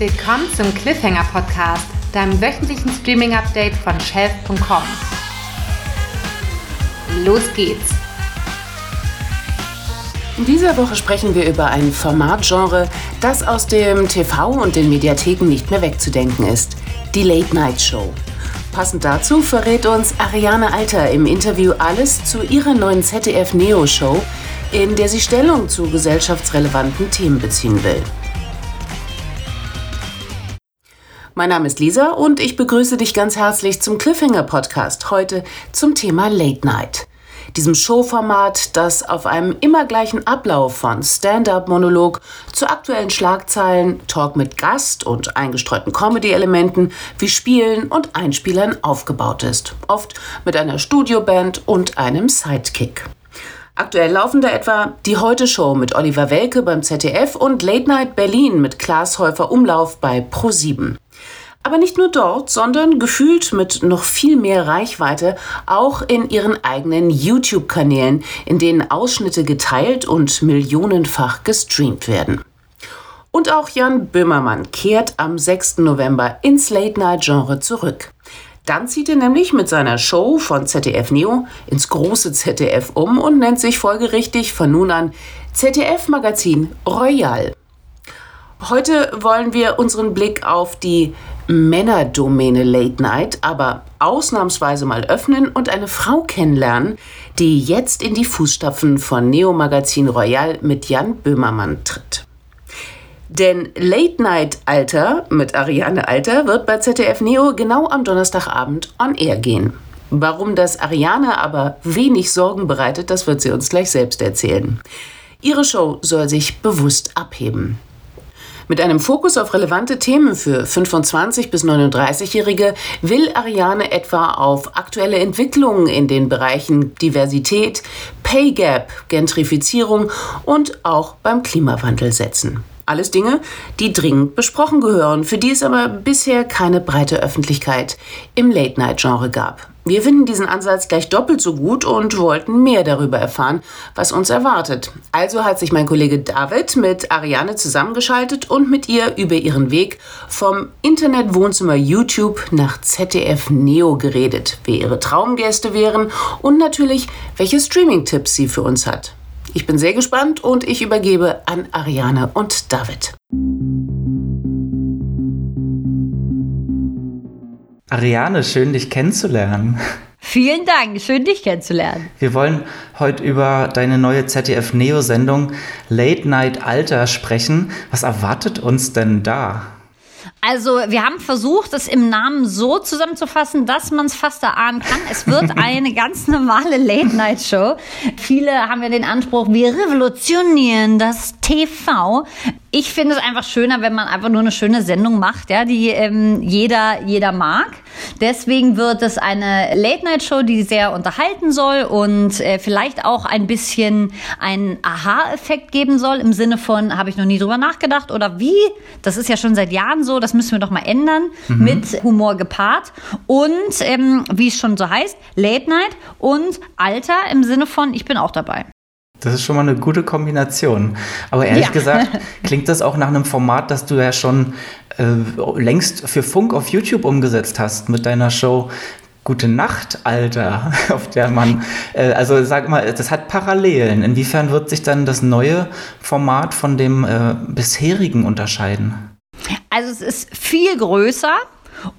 Willkommen zum Cliffhanger Podcast, deinem wöchentlichen Streaming-Update von Shelf.com. Los geht's! In dieser Woche sprechen wir über ein Formatgenre, das aus dem TV und den Mediatheken nicht mehr wegzudenken ist: die Late Night Show. Passend dazu verrät uns Ariane Alter im Interview alles zu ihrer neuen ZDF Neo Show, in der sie Stellung zu gesellschaftsrelevanten Themen beziehen will. Mein Name ist Lisa und ich begrüße dich ganz herzlich zum Cliffhanger Podcast. Heute zum Thema Late Night. Diesem Showformat, das auf einem immer gleichen Ablauf von Stand-up-Monolog zu aktuellen Schlagzeilen, Talk mit Gast und eingestreuten Comedy-Elementen wie Spielen und Einspielern aufgebaut ist. Oft mit einer Studioband und einem Sidekick. Aktuell laufen da etwa die Heute-Show mit Oliver Welke beim ZDF und Late Night Berlin mit Klaas Häufer Umlauf bei Pro7. Aber nicht nur dort, sondern gefühlt mit noch viel mehr Reichweite auch in ihren eigenen YouTube-Kanälen, in denen Ausschnitte geteilt und millionenfach gestreamt werden. Und auch Jan Böhmermann kehrt am 6. November ins Late-Night-Genre zurück. Dann zieht er nämlich mit seiner Show von ZDF Neo ins große ZDF um und nennt sich folgerichtig von nun an ZDF Magazin Royal. Heute wollen wir unseren Blick auf die Männerdomäne Late Night, aber ausnahmsweise mal öffnen und eine Frau kennenlernen, die jetzt in die Fußstapfen von Neo Magazin Royal mit Jan Böhmermann tritt. Denn Late Night Alter mit Ariane Alter wird bei ZDF Neo genau am Donnerstagabend on air gehen. Warum das Ariane aber wenig Sorgen bereitet, das wird sie uns gleich selbst erzählen. Ihre Show soll sich bewusst abheben. Mit einem Fokus auf relevante Themen für 25 bis 39-Jährige will Ariane etwa auf aktuelle Entwicklungen in den Bereichen Diversität, Pay Gap, Gentrifizierung und auch beim Klimawandel setzen. Alles Dinge, die dringend besprochen gehören, für die es aber bisher keine breite Öffentlichkeit im Late-Night-Genre gab. Wir finden diesen Ansatz gleich doppelt so gut und wollten mehr darüber erfahren, was uns erwartet. Also hat sich mein Kollege David mit Ariane zusammengeschaltet und mit ihr über ihren Weg vom Internetwohnzimmer YouTube nach ZDF Neo geredet, wer ihre Traumgäste wären und natürlich, welche Streaming-Tipps sie für uns hat. Ich bin sehr gespannt und ich übergebe an Ariane und David. Ariane, schön dich kennenzulernen. Vielen Dank, schön dich kennenzulernen. Wir wollen heute über deine neue ZDF Neo Sendung Late Night Alter sprechen. Was erwartet uns denn da? Also, wir haben versucht, es im Namen so zusammenzufassen, dass man es fast erahnen kann. Es wird eine ganz normale Late-Night-Show. Viele haben ja den Anspruch, wir revolutionieren das TV. Ich finde es einfach schöner, wenn man einfach nur eine schöne Sendung macht, ja, die ähm, jeder, jeder mag. Deswegen wird es eine Late-Night-Show, die sehr unterhalten soll und äh, vielleicht auch ein bisschen einen Aha-Effekt geben soll, im Sinne von, habe ich noch nie drüber nachgedacht oder wie? Das ist ja schon seit Jahren so, das müssen wir doch mal ändern, mhm. mit Humor gepaart. Und ähm, wie es schon so heißt, Late Night und Alter im Sinne von, ich bin auch dabei. Das ist schon mal eine gute Kombination. Aber ehrlich ja. gesagt klingt das auch nach einem Format, das du ja schon äh, längst für Funk auf YouTube umgesetzt hast mit deiner Show Gute Nacht, Alter, auf der man, äh, also sag mal, das hat Parallelen. Inwiefern wird sich dann das neue Format von dem äh, bisherigen unterscheiden? Also es ist viel größer.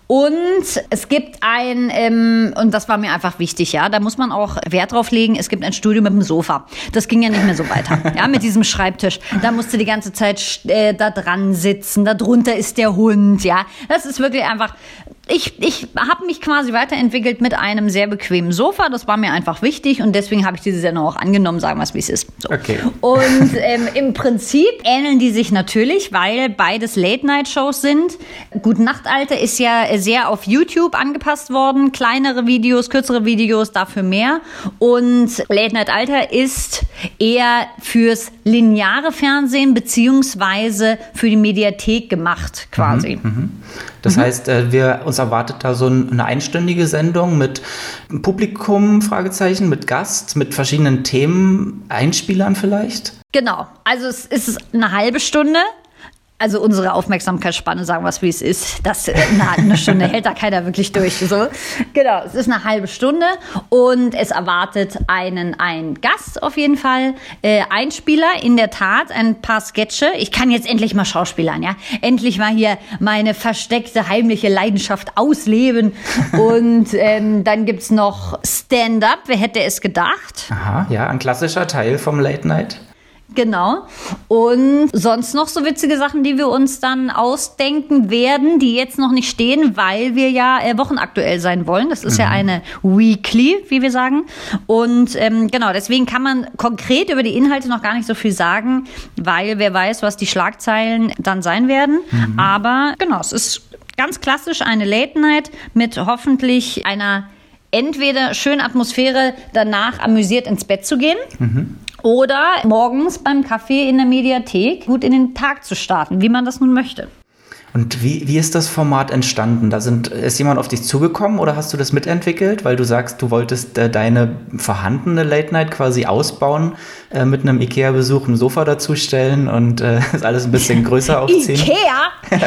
Und es gibt ein, ähm, und das war mir einfach wichtig, ja, da muss man auch Wert drauf legen, es gibt ein Studio mit dem Sofa. Das ging ja nicht mehr so weiter, ja, mit diesem Schreibtisch. Da musste die ganze Zeit äh, da dran sitzen, da drunter ist der Hund, ja. Das ist wirklich einfach, ich, ich habe mich quasi weiterentwickelt mit einem sehr bequemen Sofa. Das war mir einfach wichtig und deswegen habe ich diese Sendung auch angenommen, sagen wir es, wie es ist. So. Okay. Und ähm, im Prinzip ähneln die sich natürlich, weil beides Late-Night-Shows sind. Gute Nacht, Alter ist ja sehr auf YouTube angepasst worden. Kleinere Videos, kürzere Videos, dafür mehr. Und Late Night Alter ist eher fürs lineare Fernsehen beziehungsweise für die Mediathek gemacht, quasi. Mhm, mhm. Das mhm. heißt, äh, wir, uns erwartet da so eine einstündige Sendung mit Publikum, Fragezeichen, mit Gast, mit verschiedenen Themen, Einspielern vielleicht? Genau. Also es ist eine halbe Stunde also unsere Aufmerksamkeitsspanne, sagen wir es wie es ist, das äh, na, eine Stunde hält da keiner wirklich durch. So. Genau, es ist eine halbe Stunde und es erwartet einen, einen Gast auf jeden Fall, äh, Einspieler, in der Tat, ein paar Sketche. Ich kann jetzt endlich mal Schauspielern, ja. Endlich mal hier meine versteckte, heimliche Leidenschaft ausleben. und ähm, dann gibt's noch Stand-up, wer hätte es gedacht? Aha, ja, ein klassischer Teil vom Late Night. Genau. Und sonst noch so witzige Sachen, die wir uns dann ausdenken werden, die jetzt noch nicht stehen, weil wir ja äh, wochenaktuell sein wollen. Das ist mhm. ja eine Weekly, wie wir sagen. Und ähm, genau, deswegen kann man konkret über die Inhalte noch gar nicht so viel sagen, weil wer weiß, was die Schlagzeilen dann sein werden. Mhm. Aber genau, es ist ganz klassisch eine Late Night mit hoffentlich einer entweder schönen Atmosphäre, danach amüsiert ins Bett zu gehen. Mhm oder morgens beim Kaffee in der Mediathek gut in den Tag zu starten, wie man das nun möchte. Und wie, wie ist das Format entstanden? Da sind, ist jemand auf dich zugekommen oder hast du das mitentwickelt, weil du sagst, du wolltest äh, deine vorhandene Late Night quasi ausbauen, äh, mit einem Ikea-Besuch ein Sofa dazustellen und äh, alles ein bisschen größer aufziehen? Ikea?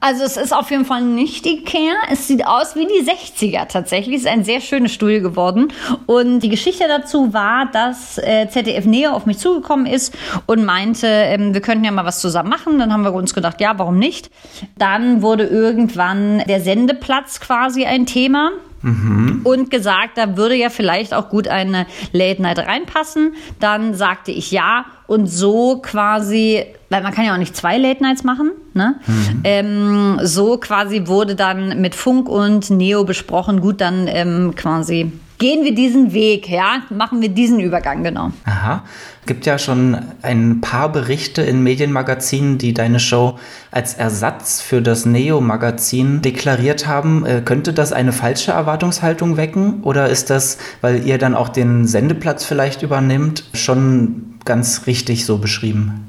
also es ist auf jeden Fall nicht Ikea. Es sieht aus wie die 60er tatsächlich. Es ist ein sehr schönes Studio geworden. Und die Geschichte dazu war, dass äh, ZDF Neo auf mich zugekommen ist und meinte, ähm, wir könnten ja mal was zusammen machen. Dann haben wir uns uns gedacht, ja, warum nicht? Dann wurde irgendwann der Sendeplatz quasi ein Thema. Mhm. Und gesagt, da würde ja vielleicht auch gut eine Late Night reinpassen. Dann sagte ich ja und so quasi, weil man kann ja auch nicht zwei Late Nights machen, ne? Mhm. Ähm, so quasi wurde dann mit Funk und Neo besprochen, gut, dann ähm, quasi gehen wir diesen Weg, ja, machen wir diesen Übergang, genau. Aha. Es gibt ja schon ein paar Berichte in Medienmagazinen, die deine Show als Ersatz für das Neo-Magazin deklariert haben. Äh, könnte das eine falsche Erwartungshaltung wecken? Oder ist das, weil ihr dann auch den Sendeplatz vielleicht übernimmt, schon ganz richtig so beschrieben?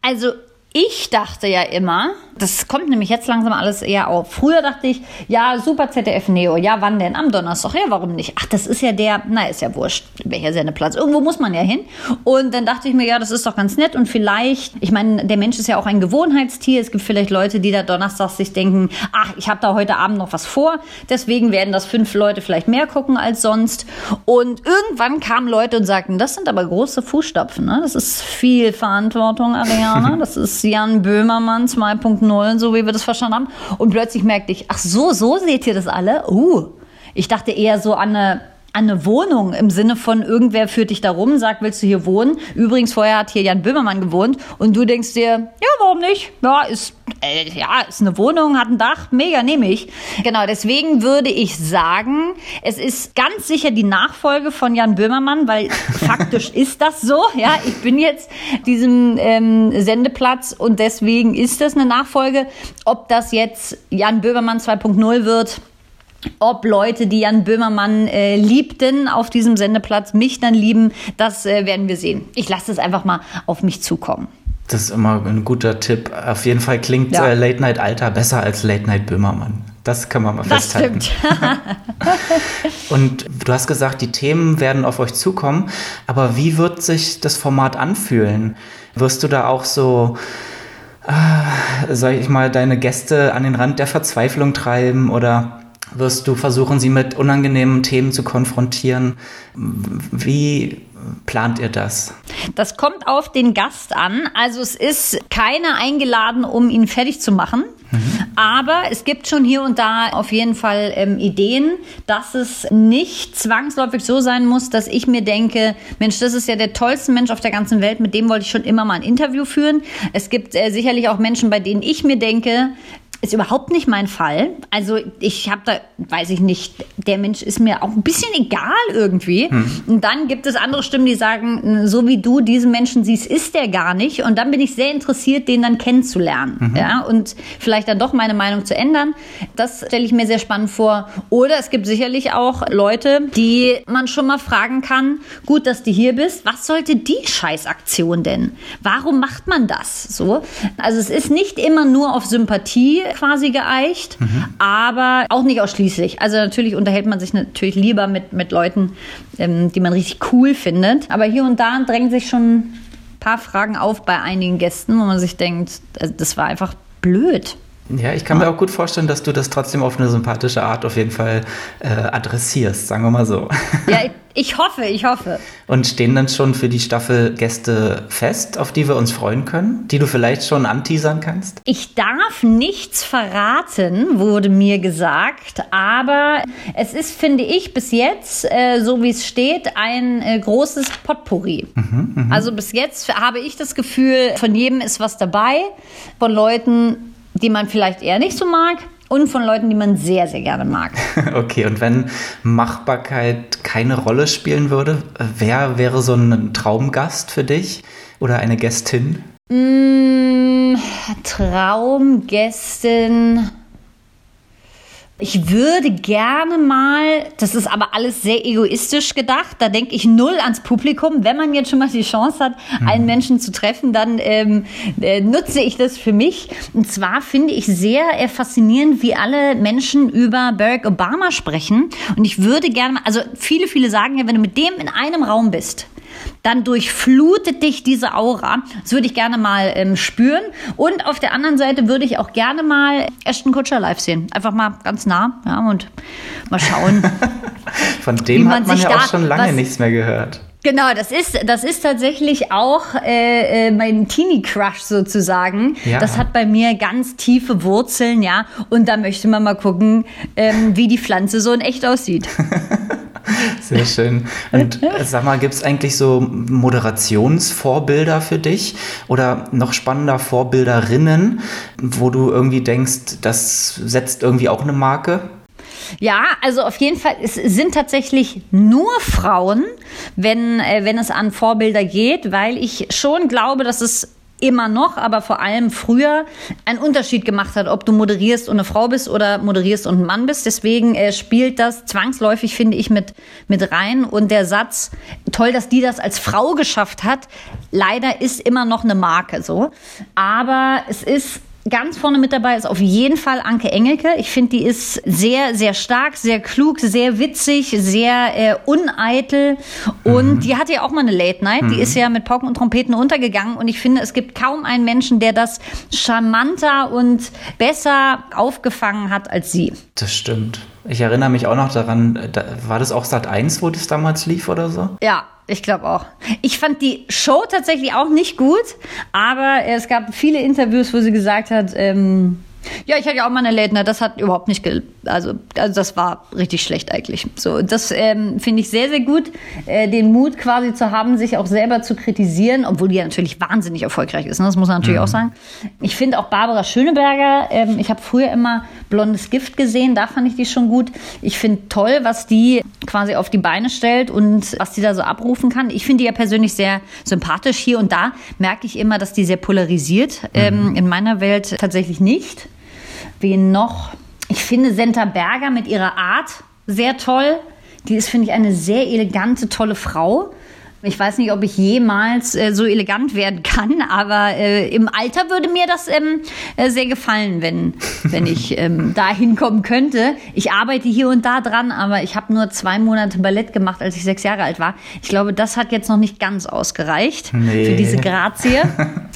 Also ich dachte ja immer, das kommt nämlich jetzt langsam alles eher auf. Früher dachte ich, ja, super ZDF Neo, ja, wann denn? Am Donnerstag, ja, warum nicht? Ach, das ist ja der, na, ist ja wurscht, welcher Sendeplatz. Irgendwo muss man ja hin. Und dann dachte ich mir, ja, das ist doch ganz nett und vielleicht, ich meine, der Mensch ist ja auch ein Gewohnheitstier. Es gibt vielleicht Leute, die da donnerstags sich denken, ach, ich habe da heute Abend noch was vor. Deswegen werden das fünf Leute vielleicht mehr gucken als sonst. Und irgendwann kamen Leute und sagten, das sind aber große Fußstapfen, ne? Das ist viel Verantwortung, Ariana. Das ist Jan Böhmermann 2.0, so wie wir das verstanden haben. Und plötzlich merkte ich, ach so, so seht ihr das alle? Uh, ich dachte eher so an eine an eine Wohnung im Sinne von irgendwer führt dich da rum, sagt, willst du hier wohnen? Übrigens, vorher hat hier Jan Böhmermann gewohnt und du denkst dir, ja, warum nicht? Ja, ist, äh, ja, ist eine Wohnung, hat ein Dach, mega, nehme ich. Genau, deswegen würde ich sagen, es ist ganz sicher die Nachfolge von Jan Böhmermann, weil faktisch ist das so. Ja, ich bin jetzt diesem ähm, Sendeplatz und deswegen ist das eine Nachfolge. Ob das jetzt Jan Böhmermann 2.0 wird, ob Leute, die Jan Böhmermann äh, liebten auf diesem Sendeplatz, mich dann lieben, das äh, werden wir sehen. Ich lasse es einfach mal auf mich zukommen. Das ist immer ein guter Tipp. Auf jeden Fall klingt ja. äh, Late Night Alter besser als Late Night Böhmermann. Das kann man mal das festhalten. Und du hast gesagt, die Themen werden auf euch zukommen. Aber wie wird sich das Format anfühlen? Wirst du da auch so äh, sag ich mal, deine Gäste an den Rand der Verzweiflung treiben oder wirst du versuchen, sie mit unangenehmen Themen zu konfrontieren. Wie plant ihr das? Das kommt auf den Gast an. Also es ist keiner eingeladen, um ihn fertig zu machen. Mhm. Aber es gibt schon hier und da auf jeden Fall ähm, Ideen, dass es nicht zwangsläufig so sein muss, dass ich mir denke, Mensch, das ist ja der tollste Mensch auf der ganzen Welt, mit dem wollte ich schon immer mal ein Interview führen. Es gibt äh, sicherlich auch Menschen, bei denen ich mir denke, ist überhaupt nicht mein Fall. Also ich habe da, weiß ich nicht, der Mensch ist mir auch ein bisschen egal irgendwie. Hm. Und dann gibt es andere Stimmen, die sagen, so wie du diesen Menschen siehst, ist der gar nicht. Und dann bin ich sehr interessiert, den dann kennenzulernen. Mhm. Ja, und vielleicht dann doch meine Meinung zu ändern. Das stelle ich mir sehr spannend vor. Oder es gibt sicherlich auch Leute, die man schon mal fragen kann, gut, dass du hier bist. Was sollte die Scheißaktion denn? Warum macht man das? So. Also es ist nicht immer nur auf Sympathie quasi geeicht, mhm. aber auch nicht ausschließlich. Also natürlich unterhält man sich natürlich lieber mit, mit Leuten, ähm, die man richtig cool findet. Aber hier und da drängen sich schon paar Fragen auf bei einigen Gästen, wo man sich denkt, also das war einfach blöd. Ja, ich kann mir auch gut vorstellen, dass du das trotzdem auf eine sympathische Art auf jeden Fall äh, adressierst, sagen wir mal so. Ja, ich hoffe, ich hoffe. Und stehen dann schon für die Staffel Gäste fest, auf die wir uns freuen können, die du vielleicht schon anteasern kannst? Ich darf nichts verraten, wurde mir gesagt, aber es ist, finde ich, bis jetzt, äh, so wie es steht, ein äh, großes Potpourri. Mhm, mh. Also bis jetzt habe ich das Gefühl, von jedem ist was dabei, von Leuten, die man vielleicht eher nicht so mag und von Leuten, die man sehr, sehr gerne mag. Okay, und wenn Machbarkeit keine Rolle spielen würde, wer wäre so ein Traumgast für dich oder eine Gästin? Mm, Traumgästin. Ich würde gerne mal, das ist aber alles sehr egoistisch gedacht, da denke ich null ans Publikum. Wenn man jetzt schon mal die Chance hat, mhm. einen Menschen zu treffen, dann ähm, äh, nutze ich das für mich. Und zwar finde ich sehr äh, faszinierend, wie alle Menschen über Barack Obama sprechen. Und ich würde gerne mal, also viele, viele sagen ja, wenn du mit dem in einem Raum bist, dann durchflutet dich diese Aura. Das würde ich gerne mal ähm, spüren. Und auf der anderen Seite würde ich auch gerne mal Ashton Kutscher live sehen. Einfach mal ganz nah ja, und mal schauen. Von dem man hat man ja auch schon lange nichts mehr gehört. Genau, das ist, das ist tatsächlich auch äh, äh, mein Teenie-Crush sozusagen. Ja. Das hat bei mir ganz tiefe Wurzeln, ja. Und da möchte man mal gucken, ähm, wie die Pflanze so in echt aussieht. Sehr schön. Und äh, sag mal, gibt es eigentlich so Moderationsvorbilder für dich oder noch spannender Vorbilderinnen, wo du irgendwie denkst, das setzt irgendwie auch eine Marke? Ja, also auf jeden Fall, es sind tatsächlich nur Frauen, wenn, äh, wenn es an Vorbilder geht, weil ich schon glaube, dass es immer noch, aber vor allem früher einen Unterschied gemacht hat, ob du moderierst und eine Frau bist oder moderierst und ein Mann bist. Deswegen äh, spielt das zwangsläufig, finde ich, mit, mit rein. Und der Satz, toll, dass die das als Frau geschafft hat, leider ist immer noch eine Marke so. Aber es ist Ganz vorne mit dabei ist auf jeden Fall Anke Engelke. Ich finde, die ist sehr, sehr stark, sehr klug, sehr witzig, sehr äh, uneitel. Und mhm. die hatte ja auch mal eine Late Night. Mhm. Die ist ja mit Pauken und Trompeten untergegangen. Und ich finde, es gibt kaum einen Menschen, der das charmanter und besser aufgefangen hat als sie. Das stimmt. Ich erinnere mich auch noch daran, da, war das auch Sat 1, wo das damals lief oder so? Ja, ich glaube auch. Ich fand die Show tatsächlich auch nicht gut, aber es gab viele Interviews, wo sie gesagt hat, ähm, ja, ich hatte ja auch mal eine Late Night, das hat überhaupt nicht, also, also das war richtig schlecht eigentlich. So, das ähm, finde ich sehr, sehr gut, äh, den Mut quasi zu haben, sich auch selber zu kritisieren, obwohl die ja natürlich wahnsinnig erfolgreich ist, ne? das muss man natürlich mhm. auch sagen. Ich finde auch Barbara Schöneberger, ähm, ich habe früher immer Blondes Gift gesehen, da fand ich die schon gut. Ich finde toll, was die quasi auf die Beine stellt und was die da so abrufen kann. Ich finde die ja persönlich sehr sympathisch hier und da merke ich immer, dass die sehr polarisiert. Ähm, mhm. in meiner Welt tatsächlich nicht. Wen noch? Ich finde Senta Berger mit ihrer Art sehr toll. Die ist, finde ich, eine sehr elegante, tolle Frau. Ich weiß nicht, ob ich jemals äh, so elegant werden kann, aber äh, im Alter würde mir das ähm, äh, sehr gefallen, wenn, wenn ich ähm, da hinkommen könnte. Ich arbeite hier und da dran, aber ich habe nur zwei Monate Ballett gemacht, als ich sechs Jahre alt war. Ich glaube, das hat jetzt noch nicht ganz ausgereicht nee. für diese Grazie.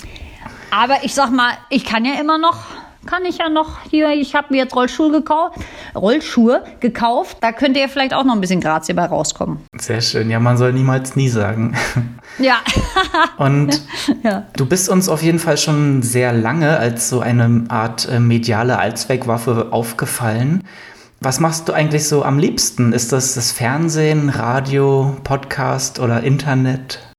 aber ich sag mal, ich kann ja immer noch kann ich ja noch hier, ich habe mir jetzt Rollschuhe gekauft, Rollschuhe gekauft, da könnte ja vielleicht auch noch ein bisschen Grazie bei rauskommen. Sehr schön, ja, man soll niemals nie sagen. Ja. Und ja. du bist uns auf jeden Fall schon sehr lange als so eine Art äh, mediale Allzweckwaffe aufgefallen. Was machst du eigentlich so am liebsten? Ist das das Fernsehen, Radio, Podcast oder Internet?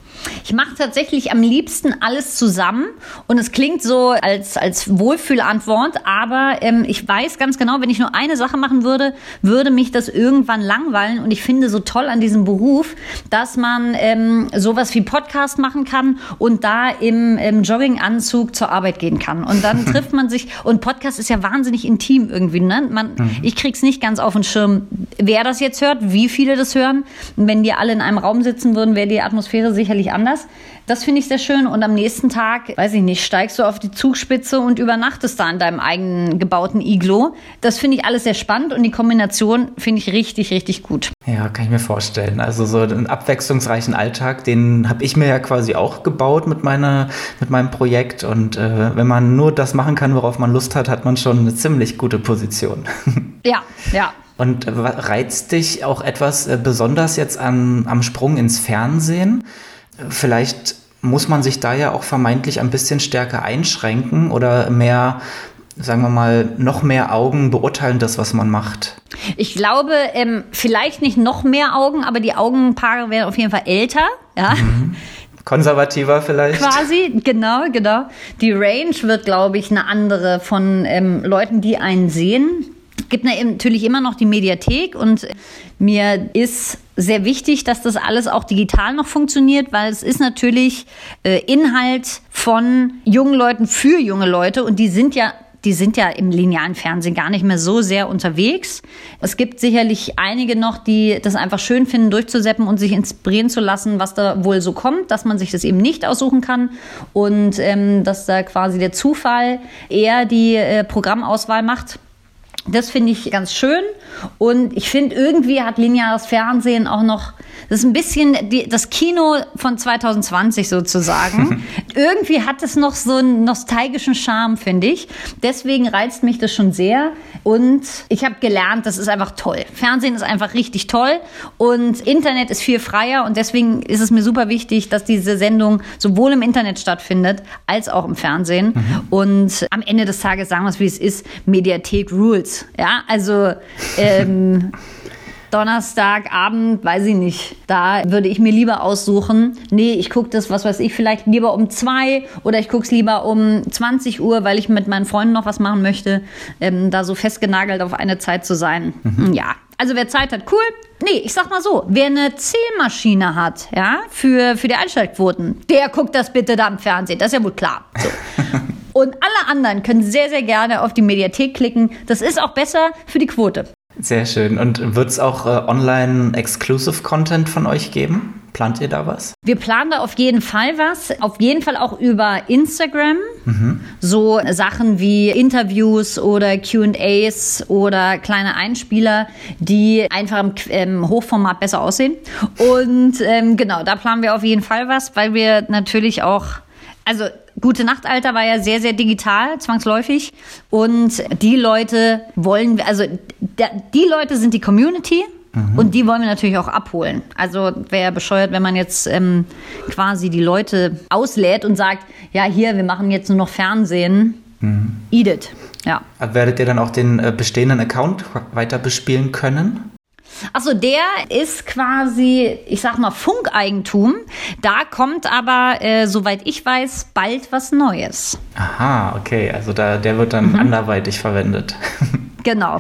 Ich mache tatsächlich am liebsten alles zusammen und es klingt so als, als Wohlfühlantwort, aber ähm, ich weiß ganz genau, wenn ich nur eine Sache machen würde, würde mich das irgendwann langweilen und ich finde so toll an diesem Beruf, dass man ähm, sowas wie Podcast machen kann und da im, im Jogginganzug zur Arbeit gehen kann und dann trifft man sich und Podcast ist ja wahnsinnig intim irgendwie, ne? Man, mhm. Ich krieg's nicht ganz auf den Schirm, wer das jetzt hört, wie viele das hören. Und wenn die alle in einem Raum sitzen würden, wäre die Atmosphäre sicherlich anders. Anders. Das finde ich sehr schön. Und am nächsten Tag, weiß ich nicht, steigst du auf die Zugspitze und übernachtest da in deinem eigenen gebauten Iglo. Das finde ich alles sehr spannend und die Kombination finde ich richtig, richtig gut. Ja, kann ich mir vorstellen. Also so einen abwechslungsreichen Alltag, den habe ich mir ja quasi auch gebaut mit, meiner, mit meinem Projekt. Und äh, wenn man nur das machen kann, worauf man Lust hat, hat man schon eine ziemlich gute Position. Ja, ja. Und reizt dich auch etwas äh, besonders jetzt an, am Sprung ins Fernsehen? Vielleicht muss man sich da ja auch vermeintlich ein bisschen stärker einschränken oder mehr, sagen wir mal, noch mehr Augen beurteilen das, was man macht. Ich glaube, ähm, vielleicht nicht noch mehr Augen, aber die Augenpaare werden auf jeden Fall älter. Ja. Mhm. Konservativer vielleicht. Quasi, genau, genau. Die Range wird, glaube ich, eine andere von ähm, Leuten, die einen sehen gibt natürlich immer noch die Mediathek und mir ist sehr wichtig, dass das alles auch digital noch funktioniert, weil es ist natürlich äh, Inhalt von jungen Leuten für junge Leute und die sind ja die sind ja im linearen Fernsehen gar nicht mehr so sehr unterwegs. Es gibt sicherlich einige noch, die das einfach schön finden, durchzuseppen und sich inspirieren zu lassen, was da wohl so kommt, dass man sich das eben nicht aussuchen kann und ähm, dass da quasi der Zufall eher die äh, Programmauswahl macht. Das finde ich ganz schön. Und ich finde, irgendwie hat lineares Fernsehen auch noch, das ist ein bisschen die, das Kino von 2020 sozusagen. irgendwie hat es noch so einen nostalgischen Charme, finde ich. Deswegen reizt mich das schon sehr. Und ich habe gelernt, das ist einfach toll. Fernsehen ist einfach richtig toll. Und Internet ist viel freier. Und deswegen ist es mir super wichtig, dass diese Sendung sowohl im Internet stattfindet, als auch im Fernsehen. Mhm. Und am Ende des Tages sagen wir es, wie es ist, Mediathek Rules. Ja, also ähm, Donnerstagabend, weiß ich nicht. Da würde ich mir lieber aussuchen, nee, ich gucke das, was weiß ich, vielleicht lieber um zwei oder ich gucke es lieber um 20 Uhr, weil ich mit meinen Freunden noch was machen möchte, ähm, da so festgenagelt auf eine Zeit zu sein. Mhm. Ja, also wer Zeit hat, cool. Nee, ich sag mal so, wer eine Zählmaschine hat, ja, für, für die Einschaltquoten, der guckt das bitte da im Fernsehen. Das ist ja wohl klar. So. Und alle anderen können sehr, sehr gerne auf die Mediathek klicken. Das ist auch besser für die Quote. Sehr schön. Und wird es auch äh, Online-Exclusive-Content von euch geben? Plant ihr da was? Wir planen da auf jeden Fall was. Auf jeden Fall auch über Instagram. Mhm. So Sachen wie Interviews oder QAs oder kleine Einspieler, die einfach im ähm, Hochformat besser aussehen. Und ähm, genau, da planen wir auf jeden Fall was, weil wir natürlich auch also Gute Nacht, Alter war ja sehr, sehr digital, zwangsläufig. Und die Leute wollen, also die Leute sind die Community. Mhm. Und die wollen wir natürlich auch abholen. Also wäre bescheuert, wenn man jetzt ähm, quasi die Leute auslädt und sagt, ja, hier, wir machen jetzt nur noch Fernsehen. Mhm. Eat it. Ja. Werdet ihr dann auch den äh, bestehenden Account weiter bespielen können? Achso, der ist quasi, ich sag mal, Funkeigentum. Da kommt aber, äh, soweit ich weiß, bald was Neues. Aha, okay. Also da, der wird dann mhm. anderweitig verwendet. Genau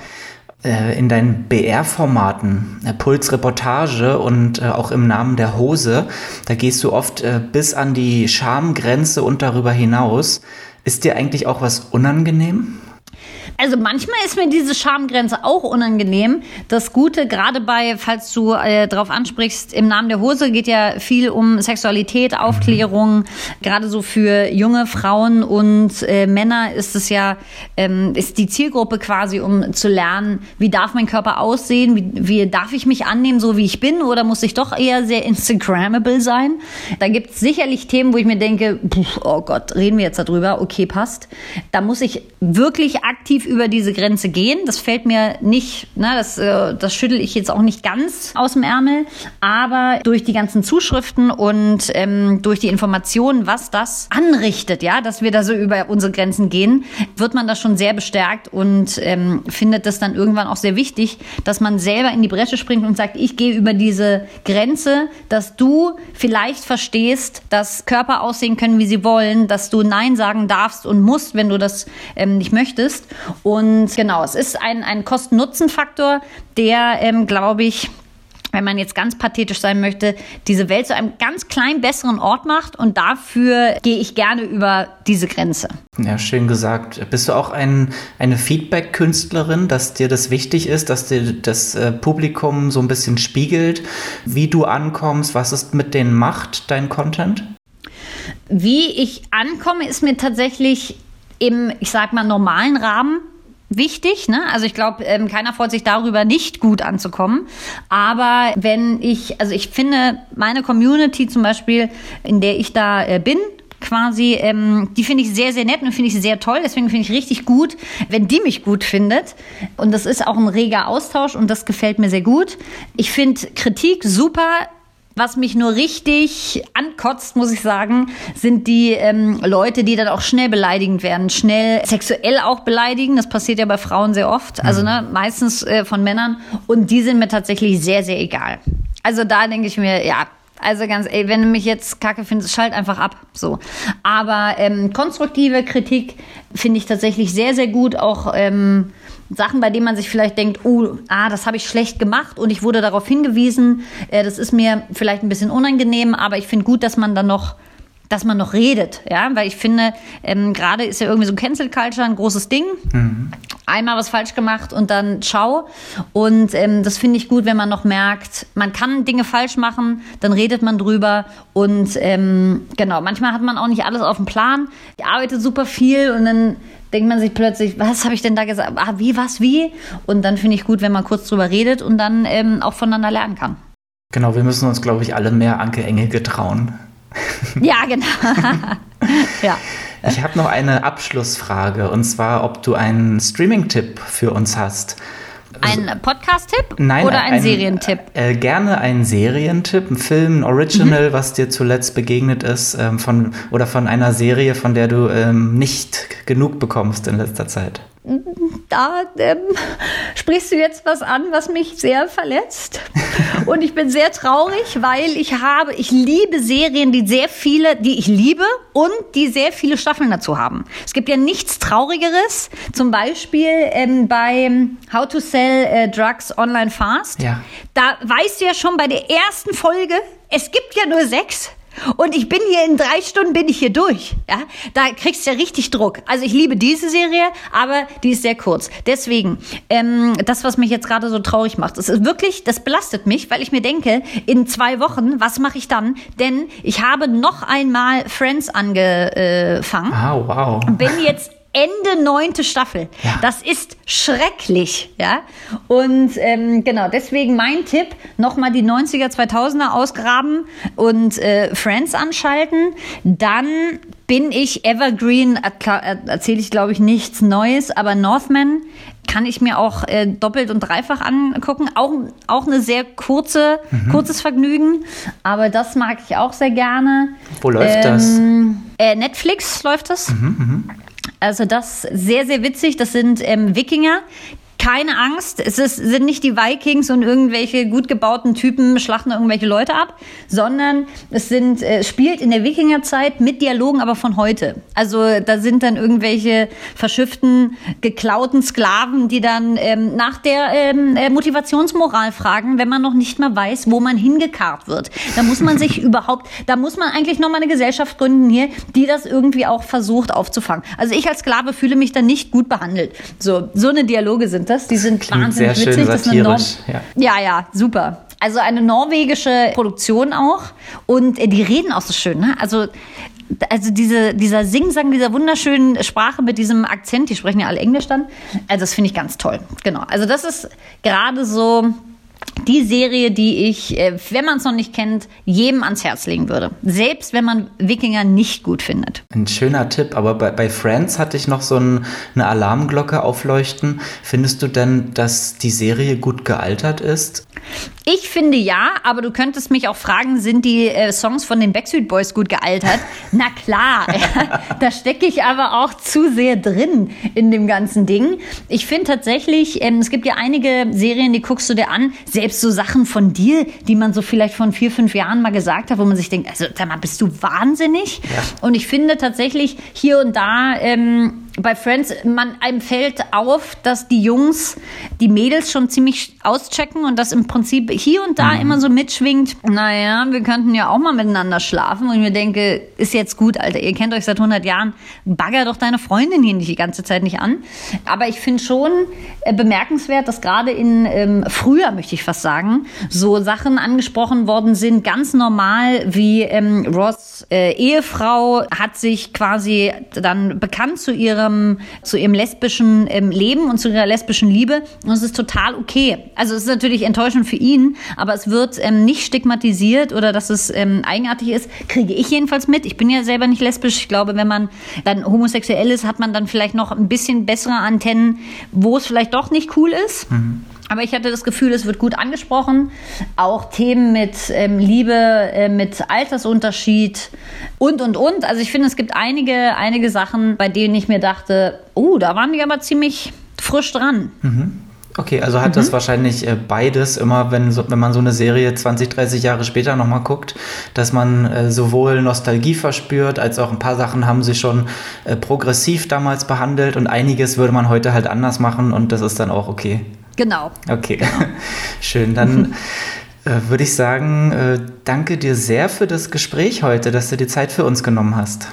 äh, in deinen BR-Formaten, äh, Pulsreportage und äh, auch im Namen der Hose, da gehst du oft bis an die Schamgrenze und darüber hinaus. Ist dir eigentlich auch was unangenehm? Also manchmal ist mir diese Schamgrenze auch unangenehm. Das Gute, gerade bei, falls du äh, darauf ansprichst, im Namen der Hose geht ja viel um Sexualität, Aufklärung. Gerade so für junge Frauen und äh, Männer ist es ja, ähm, ist die Zielgruppe quasi, um zu lernen, wie darf mein Körper aussehen, wie, wie darf ich mich annehmen, so wie ich bin, oder muss ich doch eher sehr Instagrammable sein? Da gibt es sicherlich Themen, wo ich mir denke, pff, oh Gott, reden wir jetzt darüber, okay, passt. Da muss ich wirklich aktiv über diese Grenze gehen. Das fällt mir nicht, ne, das, äh, das schüttel ich jetzt auch nicht ganz aus dem Ärmel. Aber durch die ganzen Zuschriften und ähm, durch die Informationen, was das anrichtet, ja, dass wir da so über unsere Grenzen gehen, wird man da schon sehr bestärkt und ähm, findet das dann irgendwann auch sehr wichtig, dass man selber in die Bresche springt und sagt, ich gehe über diese Grenze, dass du vielleicht verstehst, dass Körper aussehen können, wie sie wollen, dass du Nein sagen darfst und musst, wenn du das ähm, nicht möchtest. Und genau, es ist ein, ein Kosten-Nutzen-Faktor, der, ähm, glaube ich, wenn man jetzt ganz pathetisch sein möchte, diese Welt zu einem ganz klein besseren Ort macht und dafür gehe ich gerne über diese Grenze. Ja, schön gesagt. Bist du auch ein, eine Feedback-Künstlerin, dass dir das wichtig ist, dass dir das äh, Publikum so ein bisschen spiegelt, wie du ankommst, was es mit denen macht, dein Content? Wie ich ankomme, ist mir tatsächlich im, ich sag mal, normalen Rahmen wichtig. Ne? Also ich glaube, ähm, keiner freut sich darüber, nicht gut anzukommen. Aber wenn ich, also ich finde, meine Community zum Beispiel, in der ich da äh, bin, quasi, ähm, die finde ich sehr, sehr nett und finde ich sehr toll. Deswegen finde ich richtig gut, wenn die mich gut findet. Und das ist auch ein reger Austausch und das gefällt mir sehr gut. Ich finde Kritik super. Was mich nur richtig ankotzt, muss ich sagen, sind die ähm, Leute, die dann auch schnell beleidigend werden, schnell sexuell auch beleidigen. Das passiert ja bei Frauen sehr oft, also mhm. ne, meistens äh, von Männern. Und die sind mir tatsächlich sehr, sehr egal. Also da denke ich mir, ja, also ganz, ey, wenn du mich jetzt kacke findest, schalt einfach ab. So. Aber ähm, konstruktive Kritik finde ich tatsächlich sehr, sehr gut. Auch ähm, Sachen, bei denen man sich vielleicht denkt, oh, ah, das habe ich schlecht gemacht und ich wurde darauf hingewiesen. Äh, das ist mir vielleicht ein bisschen unangenehm, aber ich finde gut, dass man dann noch dass man noch redet, ja, weil ich finde, ähm, gerade ist ja irgendwie so Cancel Culture ein großes Ding. Mhm. Einmal was falsch gemacht und dann ciao. Und ähm, das finde ich gut, wenn man noch merkt, man kann Dinge falsch machen, dann redet man drüber und ähm, genau, manchmal hat man auch nicht alles auf dem Plan. Ich arbeite super viel und dann denkt man sich plötzlich, was habe ich denn da gesagt? Ah, wie, was, wie? Und dann finde ich gut, wenn man kurz drüber redet und dann ähm, auch voneinander lernen kann. Genau, wir müssen uns, glaube ich, alle mehr Anke Engel getrauen. Ja, genau. ja. Ich habe noch eine Abschlussfrage und zwar, ob du einen Streaming-Tipp für uns hast. Ein Podcast-Tipp Nein, oder ein, ein Serientipp? Äh, gerne ein Serientipp, ein Film, ein Original, mhm. was dir zuletzt begegnet ist, ähm, von, oder von einer Serie, von der du ähm, nicht genug bekommst in letzter Zeit da ähm, sprichst du jetzt was an, was mich sehr verletzt. Und ich bin sehr traurig, weil ich habe, ich liebe Serien, die sehr viele, die ich liebe und die sehr viele Staffeln dazu haben. Es gibt ja nichts Traurigeres, zum Beispiel ähm, bei How to Sell äh, Drugs Online Fast. Ja. Da weißt du ja schon bei der ersten Folge, es gibt ja nur sechs. Und ich bin hier in drei Stunden bin ich hier durch. Ja, da kriegst du ja richtig Druck. Also ich liebe diese Serie, aber die ist sehr kurz. Deswegen ähm, das, was mich jetzt gerade so traurig macht, das ist wirklich, das belastet mich, weil ich mir denke, in zwei Wochen, was mache ich dann? Denn ich habe noch einmal Friends angefangen. Ah, wow. Bin jetzt Ende neunte Staffel. Ja. Das ist schrecklich, ja. Und ähm, genau, deswegen mein Tipp, nochmal die 90er, 2000er ausgraben und äh, Friends anschalten. Dann bin ich Evergreen, erzähle ich glaube ich nichts Neues, aber Northman kann ich mir auch äh, doppelt und dreifach angucken. Auch, auch eine sehr kurze, mhm. kurzes Vergnügen, aber das mag ich auch sehr gerne. Wo läuft ähm, das? Äh, Netflix läuft das. Mhm, mh. Also das sehr, sehr witzig. Das sind ähm, Wikinger, keine Angst, es ist, sind nicht die Vikings und irgendwelche gut gebauten Typen schlachten irgendwelche Leute ab, sondern es sind, äh, spielt in der Wikingerzeit mit Dialogen, aber von heute. Also da sind dann irgendwelche verschifften, geklauten Sklaven, die dann ähm, nach der ähm, äh, Motivationsmoral fragen, wenn man noch nicht mal weiß, wo man hingekarrt wird. Da muss man sich überhaupt, da muss man eigentlich noch mal eine Gesellschaft gründen hier, die das irgendwie auch versucht aufzufangen. Also ich als Sklave fühle mich dann nicht gut behandelt. So, so eine Dialoge sind das das. Die sind Klingt wahnsinnig sehr witzig. Schön satirisch, ja. ja, ja, super. Also eine norwegische Produktion auch. Und äh, die reden auch so schön. Ne? Also also diese, dieser Singsang dieser wunderschönen Sprache mit diesem Akzent, die sprechen ja alle Englisch dann. Also das finde ich ganz toll. Genau. Also das ist gerade so die Serie, die ich, äh, wenn man es noch nicht kennt, jedem ans Herz legen würde. Selbst wenn man Wikinger nicht gut findet. Ein schöner Tipp, aber bei, bei Friends hatte ich noch so ein, eine Alarmglocke aufleuchten. Findest du denn, dass die Serie gut gealtert ist? Ich finde ja, aber du könntest mich auch fragen, sind die äh, Songs von den Backstreet Boys gut gealtert? Na klar, da stecke ich aber auch zu sehr drin in dem ganzen Ding. Ich finde tatsächlich, ähm, es gibt ja einige Serien, die guckst du dir an, selbst so Sachen von dir, die man so vielleicht von vier, fünf Jahren mal gesagt hat, wo man sich denkt, also sag mal, bist du wahnsinnig? Ja. Und ich finde tatsächlich hier und da ähm, bei Friends, man einem fällt auf, dass die Jungs die Mädels schon ziemlich auschecken und das im Prinzip hier und da mhm. immer so mitschwingt, naja, wir könnten ja auch mal miteinander schlafen. Und ich mir denke, ist jetzt gut, Alter, ihr kennt euch seit 100 Jahren, bagger doch deine Freundin hier nicht die ganze Zeit nicht an. Aber ich finde schon äh, bemerkenswert, dass gerade in ähm, früher, möchte ich fast sagen, so Sachen angesprochen worden sind, ganz normal, wie ähm, Ross äh, Ehefrau hat sich quasi dann bekannt zu ihrem, zu ihrem lesbischen ähm, Leben und zu ihrer lesbischen Liebe. Und es ist total okay. Also es ist natürlich enttäuschend für ihn, aber es wird ähm, nicht stigmatisiert oder dass es ähm, eigenartig ist, kriege ich jedenfalls mit. Ich bin ja selber nicht lesbisch. Ich glaube, wenn man dann homosexuell ist, hat man dann vielleicht noch ein bisschen bessere Antennen, wo es vielleicht doch nicht cool ist. Mhm. Aber ich hatte das Gefühl, es wird gut angesprochen. Auch Themen mit ähm, Liebe, äh, mit Altersunterschied und, und, und. Also ich finde, es gibt einige, einige Sachen, bei denen ich mir dachte, oh, da waren die aber ziemlich frisch dran. Mhm. Okay, also hat mhm. das wahrscheinlich äh, beides immer, wenn, so, wenn man so eine Serie 20, 30 Jahre später nochmal guckt, dass man äh, sowohl Nostalgie verspürt, als auch ein paar Sachen haben sie schon äh, progressiv damals behandelt und einiges würde man heute halt anders machen und das ist dann auch okay. Genau. Okay, genau. schön. Dann äh, würde ich sagen, äh, danke dir sehr für das Gespräch heute, dass du dir Zeit für uns genommen hast.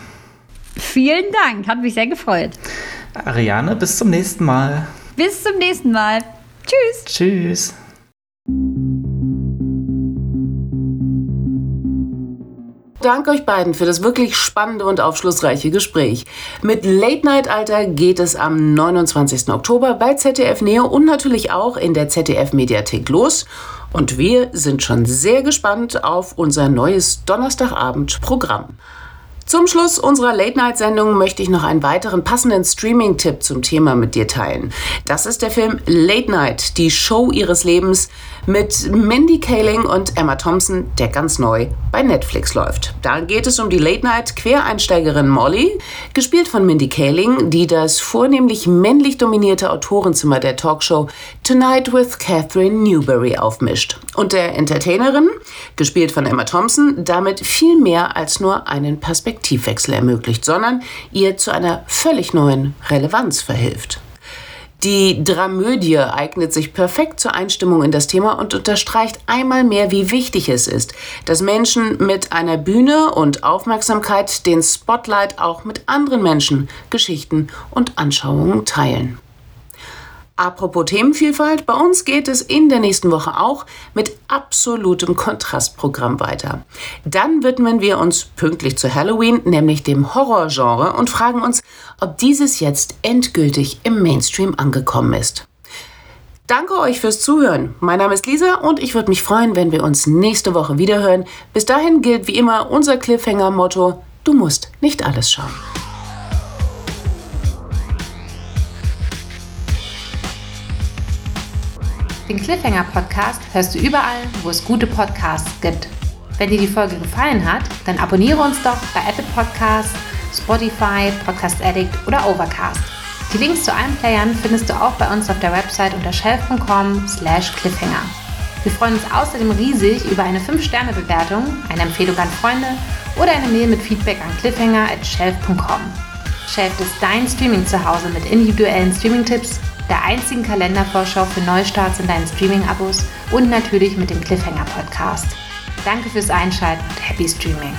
Vielen Dank, hat mich sehr gefreut. Ariane, bis zum nächsten Mal. Bis zum nächsten Mal. Tschüss. Tschüss. Danke euch beiden für das wirklich spannende und aufschlussreiche Gespräch. Mit Late Night Alter geht es am 29. Oktober bei ZDF Neo und natürlich auch in der ZDF Mediathek los. Und wir sind schon sehr gespannt auf unser neues Donnerstagabend-Programm. Zum Schluss unserer Late-Night-Sendung möchte ich noch einen weiteren passenden Streaming-Tipp zum Thema mit dir teilen. Das ist der Film Late Night, die Show ihres Lebens mit Mindy Kaling und Emma Thompson, der ganz neu bei Netflix läuft. Da geht es um die Late-Night-Quereinsteigerin Molly, gespielt von Mindy Kaling, die das vornehmlich männlich dominierte Autorenzimmer der Talkshow Tonight with Catherine Newberry aufmischt. Und der Entertainerin, gespielt von Emma Thompson, damit viel mehr als nur einen Perspektivwechsel ermöglicht, sondern ihr zu einer völlig neuen Relevanz verhilft. Die Dramödie eignet sich perfekt zur Einstimmung in das Thema und unterstreicht einmal mehr, wie wichtig es ist, dass Menschen mit einer Bühne und Aufmerksamkeit den Spotlight auch mit anderen Menschen, Geschichten und Anschauungen teilen. Apropos Themenvielfalt, bei uns geht es in der nächsten Woche auch mit absolutem Kontrastprogramm weiter. Dann widmen wir uns pünktlich zu Halloween, nämlich dem Horrorgenre, und fragen uns, ob dieses jetzt endgültig im Mainstream angekommen ist. Danke euch fürs Zuhören. Mein Name ist Lisa und ich würde mich freuen, wenn wir uns nächste Woche wiederhören. Bis dahin gilt wie immer unser Cliffhanger-Motto: Du musst nicht alles schauen. Den Cliffhanger Podcast hörst du überall, wo es gute Podcasts gibt. Wenn dir die Folge gefallen hat, dann abonniere uns doch bei Apple Podcasts, Spotify, Podcast Addict oder Overcast. Die Links zu allen Playern findest du auch bei uns auf der Website unter shelf.com/slash cliffhanger. Wir freuen uns außerdem riesig über eine 5-Sterne-Bewertung, eine Empfehlung an Freunde oder eine Mail mit Feedback an cliffhanger.shelf.com. Shelf ist dein Streaming-Zuhause mit individuellen Streaming-Tipps der einzigen Kalendervorschau für Neustarts in deinen Streaming-Abos und natürlich mit dem Cliffhanger-Podcast. Danke fürs Einschalten und happy Streaming!